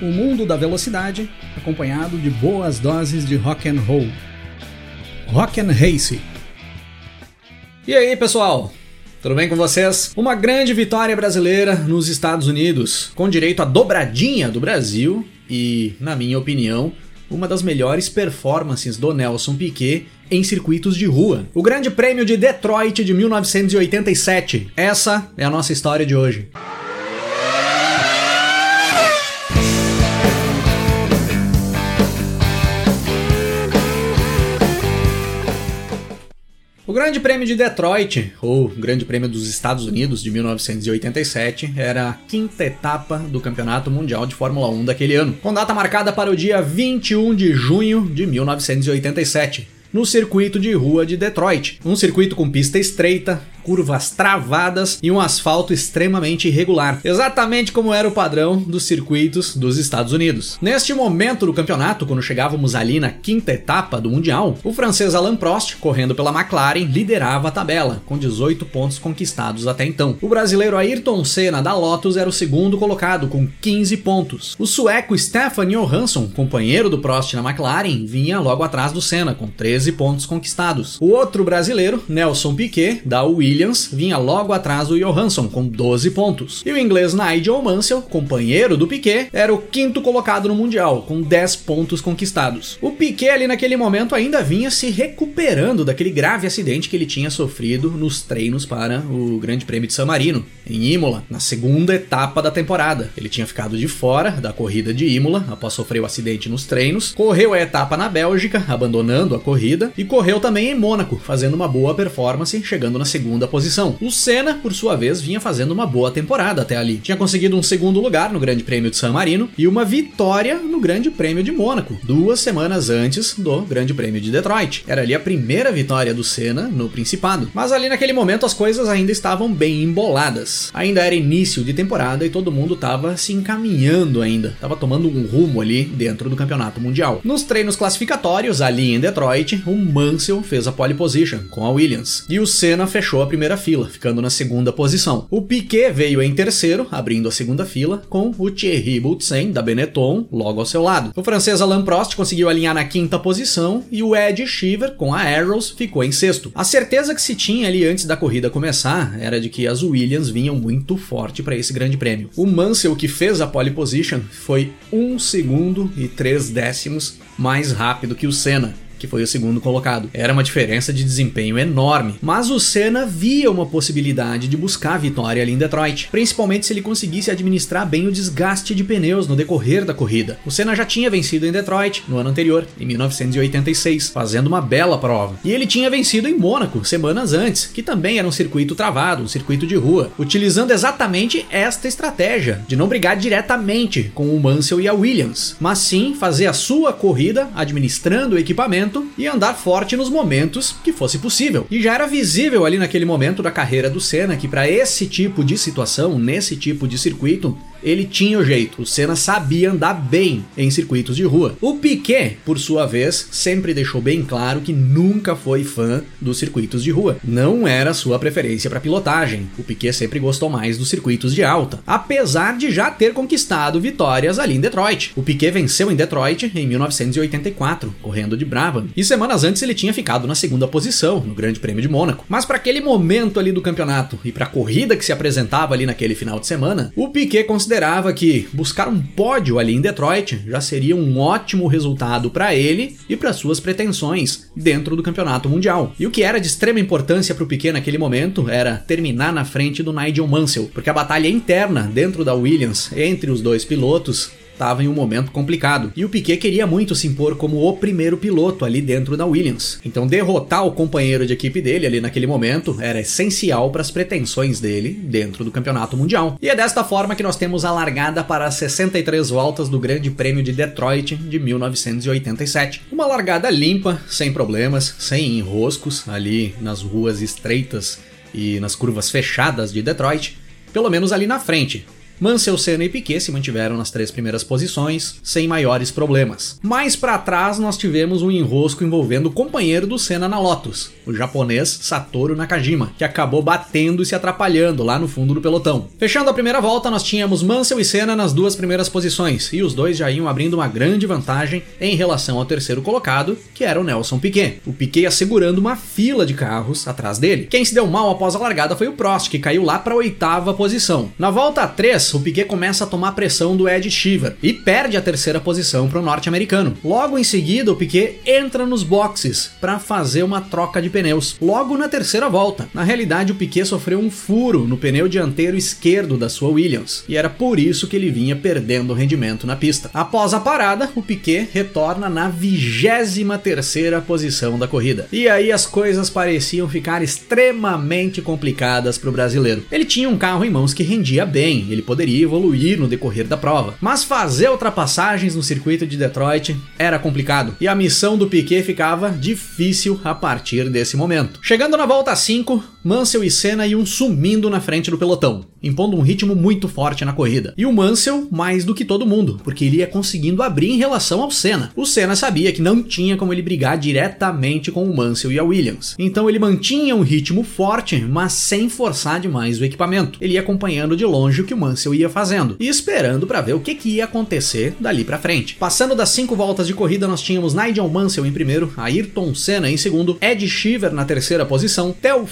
O mundo da velocidade, acompanhado de boas doses de rock and roll. Rock and Race. E aí, pessoal? Tudo bem com vocês? Uma grande vitória brasileira nos Estados Unidos, com direito à dobradinha do Brasil e, na minha opinião, uma das melhores performances do Nelson Piquet em circuitos de rua. O Grande Prêmio de Detroit de 1987. Essa é a nossa história de hoje. O Grande Prêmio de Detroit, ou Grande Prêmio dos Estados Unidos de 1987, era a quinta etapa do Campeonato Mundial de Fórmula 1 daquele ano, com data marcada para o dia 21 de junho de 1987 no circuito de rua de Detroit. Um circuito com pista estreita, curvas travadas e um asfalto extremamente irregular, exatamente como era o padrão dos circuitos dos Estados Unidos. Neste momento do campeonato, quando chegávamos ali na quinta etapa do Mundial, o francês Alain Prost, correndo pela McLaren, liderava a tabela, com 18 pontos conquistados até então. O brasileiro Ayrton Senna da Lotus era o segundo colocado, com 15 pontos. O sueco Stefan Johansson, companheiro do Prost na McLaren, vinha logo atrás do Senna, com 13 pontos conquistados. O outro brasileiro, Nelson Piquet, da Williams, Williams vinha logo atrás do Johansson com 12 pontos. E o inglês Nigel Mansell, companheiro do Piquet, era o quinto colocado no Mundial, com 10 pontos conquistados. O Piquet ali naquele momento ainda vinha se recuperando daquele grave acidente que ele tinha sofrido nos treinos para o Grande Prêmio de San Marino, em Imola, na segunda etapa da temporada. Ele tinha ficado de fora da corrida de Imola após sofrer o acidente nos treinos, correu a etapa na Bélgica, abandonando a corrida, e correu também em Mônaco, fazendo uma boa performance, chegando na segunda posição. O Senna, por sua vez, vinha fazendo uma boa temporada até ali. Tinha conseguido um segundo lugar no Grande Prêmio de San Marino e uma vitória no Grande Prêmio de Mônaco, duas semanas antes do Grande Prêmio de Detroit. Era ali a primeira vitória do Senna no Principado. Mas ali naquele momento as coisas ainda estavam bem emboladas. Ainda era início de temporada e todo mundo estava se encaminhando ainda, estava tomando um rumo ali dentro do Campeonato Mundial. Nos treinos classificatórios ali em Detroit, o Mansell fez a pole position com a Williams e o Senna fechou a primeira fila, ficando na segunda posição. O Piquet veio em terceiro, abrindo a segunda fila, com o Thierry Boutsen da Benetton logo ao seu lado. O francês Alain Prost conseguiu alinhar na quinta posição e o Ed Sheever com a Arrows ficou em sexto. A certeza que se tinha ali antes da corrida começar era de que as Williams vinham muito forte para esse grande prêmio. O Mansell que fez a pole position foi um segundo e três décimos mais rápido que o Senna que foi o segundo colocado. Era uma diferença de desempenho enorme, mas o Senna via uma possibilidade de buscar a vitória ali em Detroit, principalmente se ele conseguisse administrar bem o desgaste de pneus no decorrer da corrida. O Senna já tinha vencido em Detroit no ano anterior, em 1986, fazendo uma bela prova. E ele tinha vencido em Mônaco semanas antes, que também era um circuito travado, um circuito de rua, utilizando exatamente esta estratégia de não brigar diretamente com o Mansell e a Williams, mas sim fazer a sua corrida administrando o equipamento momento e andar forte nos momentos que fosse possível. E já era visível ali naquele momento da carreira do Senna que para esse tipo de situação, nesse tipo de circuito, ele tinha o jeito. O Senna sabia andar bem em circuitos de rua. O Piquet, por sua vez, sempre deixou bem claro que nunca foi fã dos circuitos de rua. Não era sua preferência para pilotagem. O Piquet sempre gostou mais dos circuitos de alta, apesar de já ter conquistado vitórias ali em Detroit. O Piquet venceu em Detroit em 1984, correndo de Brabham, e semanas antes ele tinha ficado na segunda posição no Grande Prêmio de Mônaco. Mas para aquele momento ali do campeonato e para a corrida que se apresentava ali naquele final de semana, o Piquet considerava que buscar um pódio ali em Detroit já seria um ótimo resultado para ele e para suas pretensões dentro do campeonato mundial. E o que era de extrema importância para o Piquet naquele momento era terminar na frente do Nigel Mansell, porque a batalha interna dentro da Williams entre os dois pilotos estava em um momento complicado. E o Piquet queria muito se impor como o primeiro piloto ali dentro da Williams. Então derrotar o companheiro de equipe dele ali naquele momento era essencial para as pretensões dele dentro do campeonato mundial. E é desta forma que nós temos a largada para as 63 voltas do Grande Prêmio de Detroit de 1987. Uma largada limpa, sem problemas, sem enroscos ali nas ruas estreitas e nas curvas fechadas de Detroit, pelo menos ali na frente Mansell, Senna e Piquet se mantiveram nas três primeiras posições, sem maiores problemas. Mais para trás nós tivemos um enrosco envolvendo o companheiro do Senna na Lotus, o japonês Satoru Nakajima, que acabou batendo e se atrapalhando lá no fundo do pelotão. Fechando a primeira volta, nós tínhamos Mansell e Senna nas duas primeiras posições, e os dois já iam abrindo uma grande vantagem em relação ao terceiro colocado, que era o Nelson Piquet. O Piquet assegurando uma fila de carros atrás dele. Quem se deu mal após a largada foi o Prost, que caiu lá para a oitava posição. Na volta 3, o Piquet começa a tomar pressão do Ed Shiver e perde a terceira posição para o norte-americano. Logo em seguida, o Piquet entra nos boxes para fazer uma troca de pneus. Logo na terceira volta. Na realidade, o Piquet sofreu um furo no pneu dianteiro esquerdo da sua Williams, e era por isso que ele vinha perdendo rendimento na pista. Após a parada, o Piquet retorna na 23 terceira posição da corrida. E aí as coisas pareciam ficar extremamente complicadas para o brasileiro. Ele tinha um carro em mãos que rendia bem, ele poderia evoluir no decorrer da prova, mas fazer ultrapassagens no circuito de Detroit era complicado, e a missão do Piquet ficava difícil a partir desse momento. Chegando na volta 5, Mansell e Senna iam sumindo na frente do pelotão, impondo um ritmo muito forte na corrida. E o Mansell mais do que todo mundo, porque ele ia conseguindo abrir em relação ao Senna. O Senna sabia que não tinha como ele brigar diretamente com o Mansell e a Williams. Então ele mantinha um ritmo forte, mas sem forçar demais o equipamento. Ele ia acompanhando de longe o que o Mansell ia fazendo e esperando para ver o que, que ia acontecer dali para frente. Passando das cinco voltas de corrida, nós tínhamos Nigel Mansell em primeiro, Ayrton Senna em segundo, Ed Shiver na terceira posição, Theo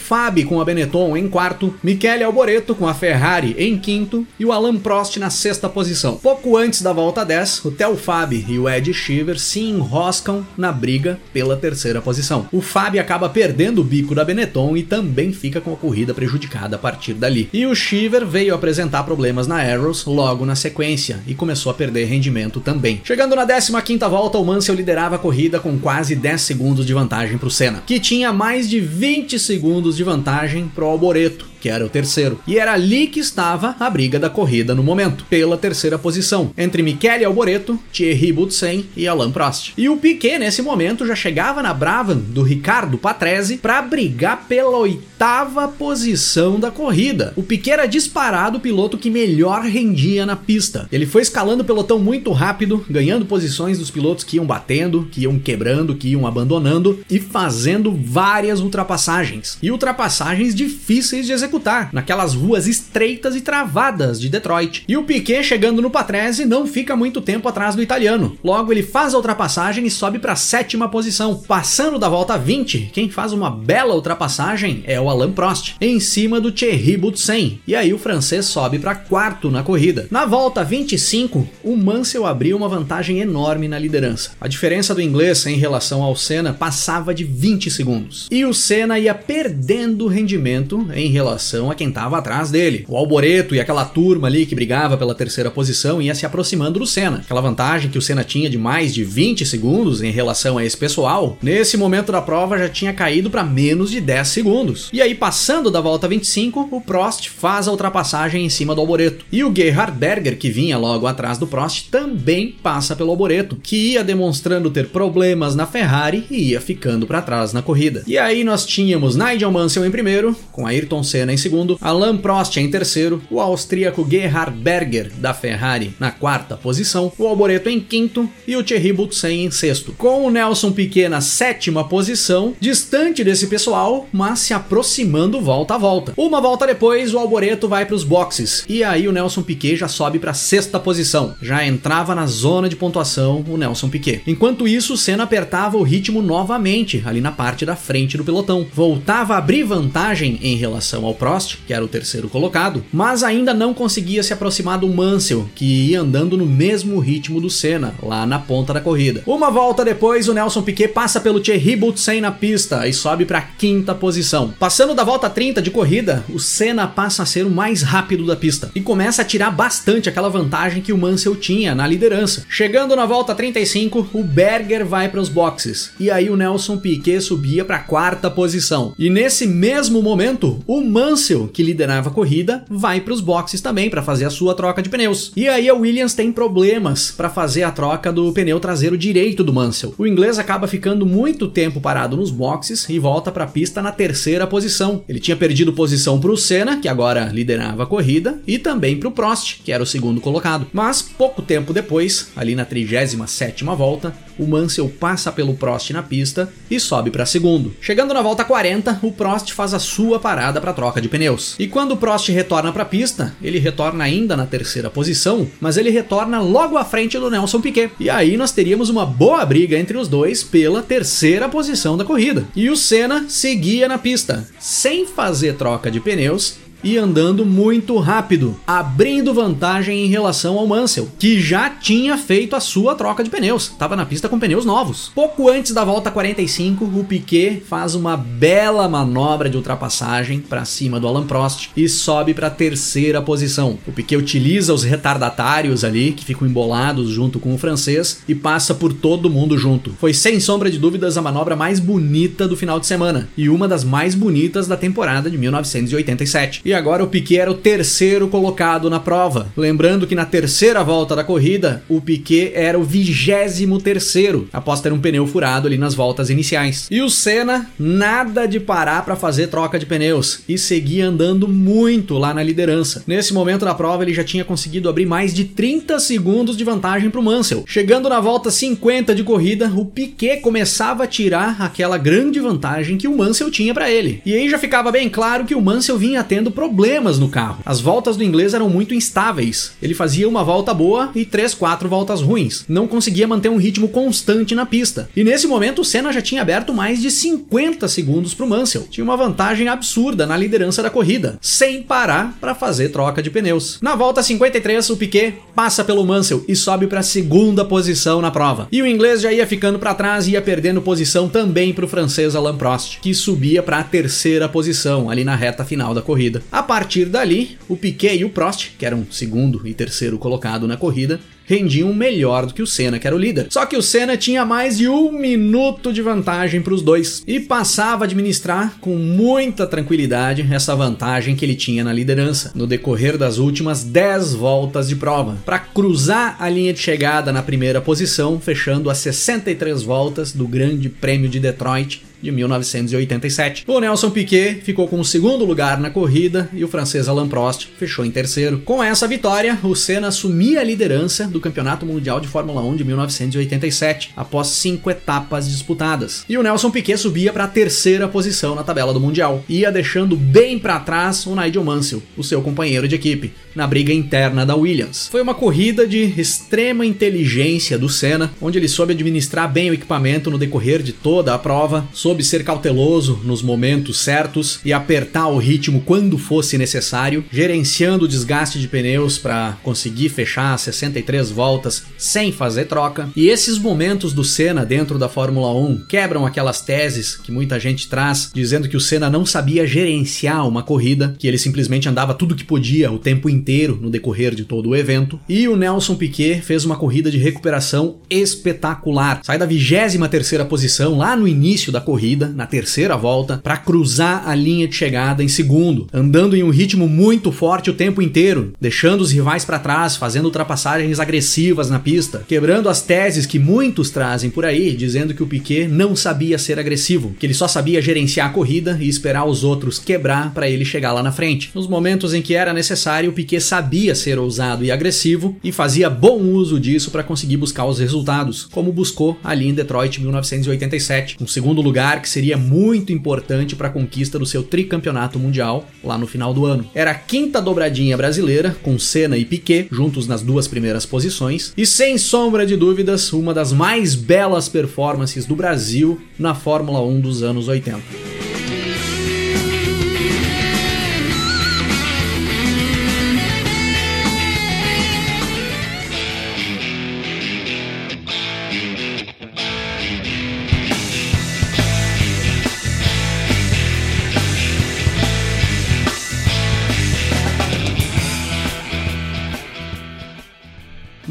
Com a Benetton em quarto, Michele Alboreto com a Ferrari em quinto e o Alan Prost na sexta posição. Pouco antes da volta 10, o Theo Fab e o Ed Shiver se enroscam na briga pela terceira posição. O Fab acaba perdendo o bico da Benetton e também fica com a corrida prejudicada a partir dali. E o Shiver veio apresentar problemas na Arrows logo na sequência e começou a perder rendimento também. Chegando na 15ª volta, o Mansell liderava a corrida com quase 10 segundos de vantagem para o Senna, que tinha mais de 20 segundos de vantagem vantagem pro Alboreto, que era o terceiro. E era ali que estava a briga da corrida no momento, pela terceira posição, entre Michele Alboreto, Thierry Boutsen e Alain Prost. E o Piquet, nesse momento, já chegava na brava do Ricardo Patrese para brigar pela oitava posição da corrida. O Piquet era disparado o piloto que melhor rendia na pista. Ele foi escalando o pelotão muito rápido, ganhando posições dos pilotos que iam batendo, que iam quebrando, que iam abandonando e fazendo várias ultrapassagens. E ultrapassagens passagens difíceis de executar, naquelas ruas estreitas e travadas de Detroit. E o Piquet chegando no Patrese não fica muito tempo atrás do italiano. Logo ele faz a ultrapassagem e sobe para a sétima posição. Passando da volta 20, quem faz uma bela ultrapassagem é o Alain Prost, em cima do Thierry Boutsen. E aí o francês sobe para quarto na corrida. Na volta 25, o Mansell abriu uma vantagem enorme na liderança. A diferença do inglês em relação ao Senna passava de 20 segundos. E o Senna ia perdendo rendimento em relação a quem estava atrás dele. O Alboreto e aquela turma ali que brigava pela terceira posição ia se aproximando do Senna. Aquela vantagem que o Senna tinha de mais de 20 segundos em relação a esse pessoal, nesse momento da prova já tinha caído para menos de 10 segundos. E aí, passando da volta 25, o Prost faz a ultrapassagem em cima do Alboreto. E o Gerhard Berger, que vinha logo atrás do Prost, também passa pelo Alboreto, que ia demonstrando ter problemas na Ferrari e ia ficando para trás na corrida. E aí nós tínhamos Nigel Mansell em primeiro, com Ayrton Senna em segundo, Alain Prost em terceiro, o austríaco Gerhard Berger da Ferrari na quarta posição, o Alboreto em quinto e o Thierry Boutsen em sexto. Com o Nelson Piquet na sétima posição, distante desse pessoal, mas se aproximando volta a volta. Uma volta depois, o Alboreto vai para os boxes e aí o Nelson Piquet já sobe para sexta posição. Já entrava na zona de pontuação o Nelson Piquet. Enquanto isso, Senna apertava o ritmo novamente ali na parte da frente do pelotão. Voltava a abrir vantagem vantagem em relação ao Prost, que era o terceiro colocado, mas ainda não conseguia se aproximar do Mansell, que ia andando no mesmo ritmo do Senna, lá na ponta da corrida. Uma volta depois, o Nelson Piquet passa pelo Thierry Boutsen na pista e sobe para a quinta posição. Passando da volta 30 de corrida, o Senna passa a ser o mais rápido da pista e começa a tirar bastante aquela vantagem que o Mansell tinha na liderança. Chegando na volta 35, o Berger vai para os boxes e aí o Nelson Piquet subia para a quarta posição. E nesse mesmo mesmo momento, o Mansell, que liderava a corrida, vai para os boxes também para fazer a sua troca de pneus. E aí a Williams tem problemas para fazer a troca do pneu traseiro direito do Mansell. O inglês acaba ficando muito tempo parado nos boxes e volta para a pista na terceira posição. Ele tinha perdido posição para o Senna, que agora liderava a corrida, e também para o Prost, que era o segundo colocado. Mas pouco tempo depois, ali na 37ª volta, o Mansell passa pelo Prost na pista e sobe para segundo. Chegando na volta 40, o Prost faz a sua parada para troca de pneus. E quando o Prost retorna para a pista, ele retorna ainda na terceira posição, mas ele retorna logo à frente do Nelson Piquet. E aí nós teríamos uma boa briga entre os dois pela terceira posição da corrida. E o Senna seguia na pista, sem fazer troca de pneus e andando muito rápido, abrindo vantagem em relação ao Mansell, que já tinha feito a sua troca de pneus, estava na pista com pneus novos. Pouco antes da volta 45, o Piquet faz uma bela manobra de ultrapassagem para cima do Alan Prost e sobe para a terceira posição. O Piquet utiliza os retardatários ali que ficam embolados junto com o francês e passa por todo mundo junto. Foi sem sombra de dúvidas a manobra mais bonita do final de semana e uma das mais bonitas da temporada de 1987. E agora o Piquet era o terceiro colocado na prova. Lembrando que na terceira volta da corrida, o Piquet era o vigésimo terceiro, após ter um pneu furado ali nas voltas iniciais. E o Senna, nada de parar para fazer troca de pneus e seguia andando muito lá na liderança. Nesse momento da prova, ele já tinha conseguido abrir mais de 30 segundos de vantagem para o Mansell. Chegando na volta 50 de corrida, o Piquet começava a tirar aquela grande vantagem que o Mansell tinha para ele. E aí já ficava bem claro que o Mansell vinha tendo problemas no carro. As voltas do inglês eram muito instáveis. Ele fazia uma volta boa e três, quatro voltas ruins. Não conseguia manter um ritmo constante na pista. E nesse momento o Senna já tinha aberto mais de 50 segundos para o Mansell. Tinha uma vantagem absurda na liderança da corrida, sem parar para fazer troca de pneus. Na volta 53, o Piquet passa pelo Mansell e sobe para a segunda posição na prova. E o inglês já ia ficando para trás e ia perdendo posição também para o francês Alain Prost, que subia para a terceira posição ali na reta final da corrida. A partir dali, o Piquet e o Prost, que eram segundo e terceiro colocado na corrida, rendiam melhor do que o Senna, que era o líder. Só que o Senna tinha mais de um minuto de vantagem para os dois e passava a administrar com muita tranquilidade essa vantagem que ele tinha na liderança no decorrer das últimas 10 voltas de prova, para cruzar a linha de chegada na primeira posição, fechando as 63 voltas do Grande Prêmio de Detroit de 1987. O Nelson Piquet ficou com o segundo lugar na corrida e o francês Alain Prost fechou em terceiro. Com essa vitória, o Senna assumia a liderança do Campeonato Mundial de Fórmula 1 de 1987, após cinco etapas disputadas. E o Nelson Piquet subia para a terceira posição na tabela do Mundial, ia deixando bem para trás o Nigel Mansell, o seu companheiro de equipe, na briga interna da Williams. Foi uma corrida de extrema inteligência do Senna, onde ele soube administrar bem o equipamento no decorrer de toda a prova, soube ser cauteloso nos momentos certos e apertar o ritmo quando fosse necessário, gerenciando o desgaste de pneus para conseguir fechar 63 voltas sem fazer troca. E esses momentos do Senna dentro da Fórmula 1 quebram aquelas teses que muita gente traz, dizendo que o Senna não sabia gerenciar uma corrida, que ele simplesmente andava tudo que podia o tempo inteiro no decorrer de todo o evento. E o Nelson Piquet fez uma corrida de recuperação espetacular. Sai da 23 terceira posição lá no início da corrida, na terceira volta, para cruzar a linha de chegada em segundo, andando em um ritmo muito forte o tempo inteiro, deixando os rivais para trás, fazendo ultrapassagens agressivas na pista, quebrando as teses que muitos trazem por aí, dizendo que o Piquet não sabia ser agressivo, que ele só sabia gerenciar a corrida e esperar os outros quebrar para ele chegar lá na frente. Nos momentos em que era necessário, o Piquet sabia ser ousado e agressivo e fazia bom uso disso para conseguir buscar os resultados, como buscou ali em Detroit em 1987, um segundo lugar que seria muito importante para a conquista do seu tricampeonato mundial lá no final do ano. Era a quinta dobradinha brasileira, com Senna e Piquet juntos nas duas primeiras posições, e sem sombra de dúvidas, uma das mais belas performances do Brasil na Fórmula 1 dos anos 80.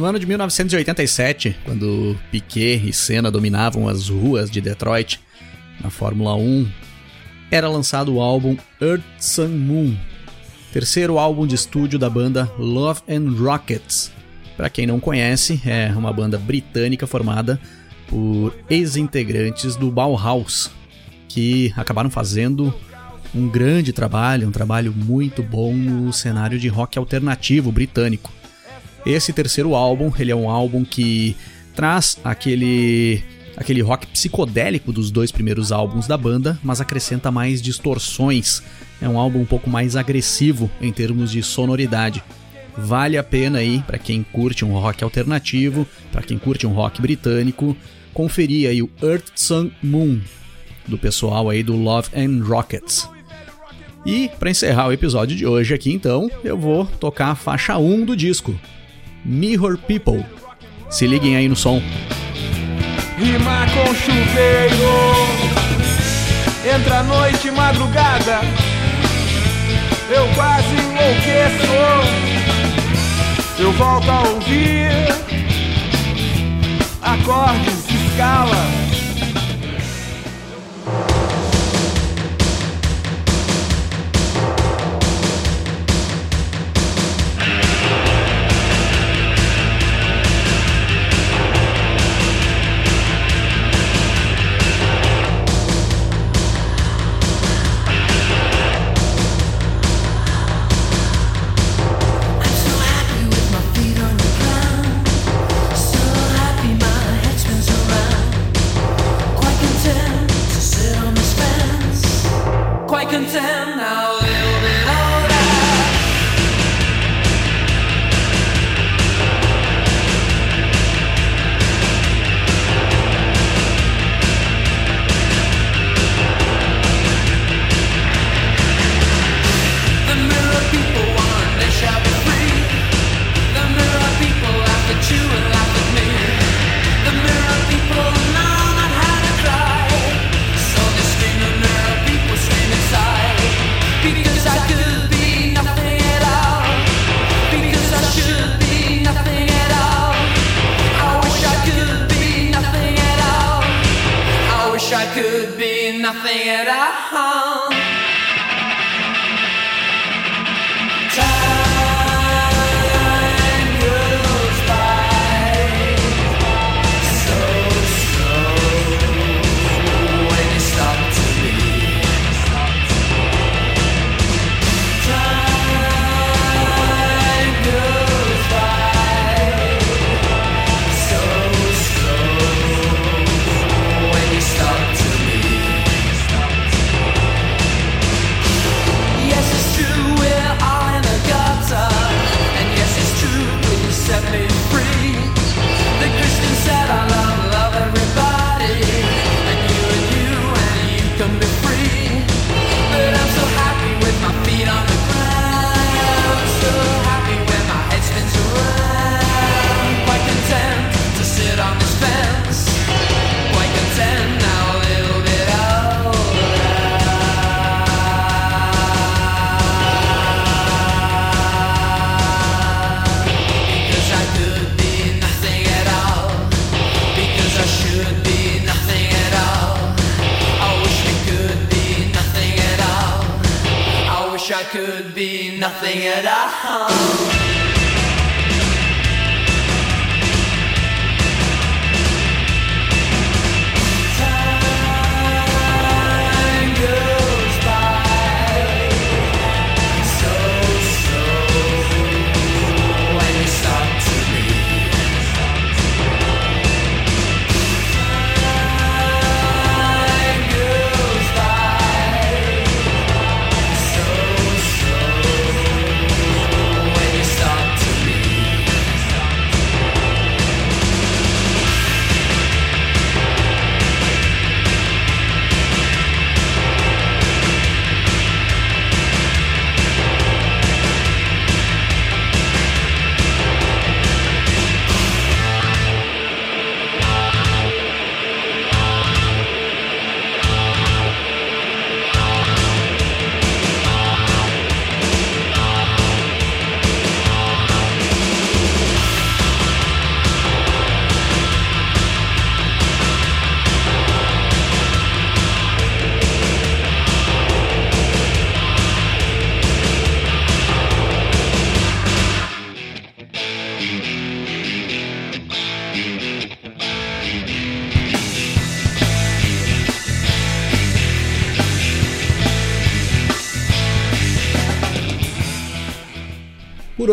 Ano de 1987, quando Piquet e Senna dominavam as ruas de Detroit na Fórmula 1, era lançado o álbum Earth Sun Moon, terceiro álbum de estúdio da banda Love and Rockets. Para quem não conhece, é uma banda britânica formada por ex-integrantes do Bauhaus, que acabaram fazendo um grande trabalho, um trabalho muito bom no cenário de rock alternativo britânico. Esse terceiro álbum, ele é um álbum que traz aquele aquele rock psicodélico dos dois primeiros álbuns da banda, mas acrescenta mais distorções. É um álbum um pouco mais agressivo em termos de sonoridade. Vale a pena aí para quem curte um rock alternativo, para quem curte um rock britânico, conferir aí o Earth Sun Moon do pessoal aí do Love and Rockets. E para encerrar o episódio de hoje aqui então, eu vou tocar a faixa 1 do disco, Mirror People. Se liguem aí no som. Rima com chuveiro, entra noite madrugada, eu quase enlouqueço. Eu volto a ouvir acordes, escala.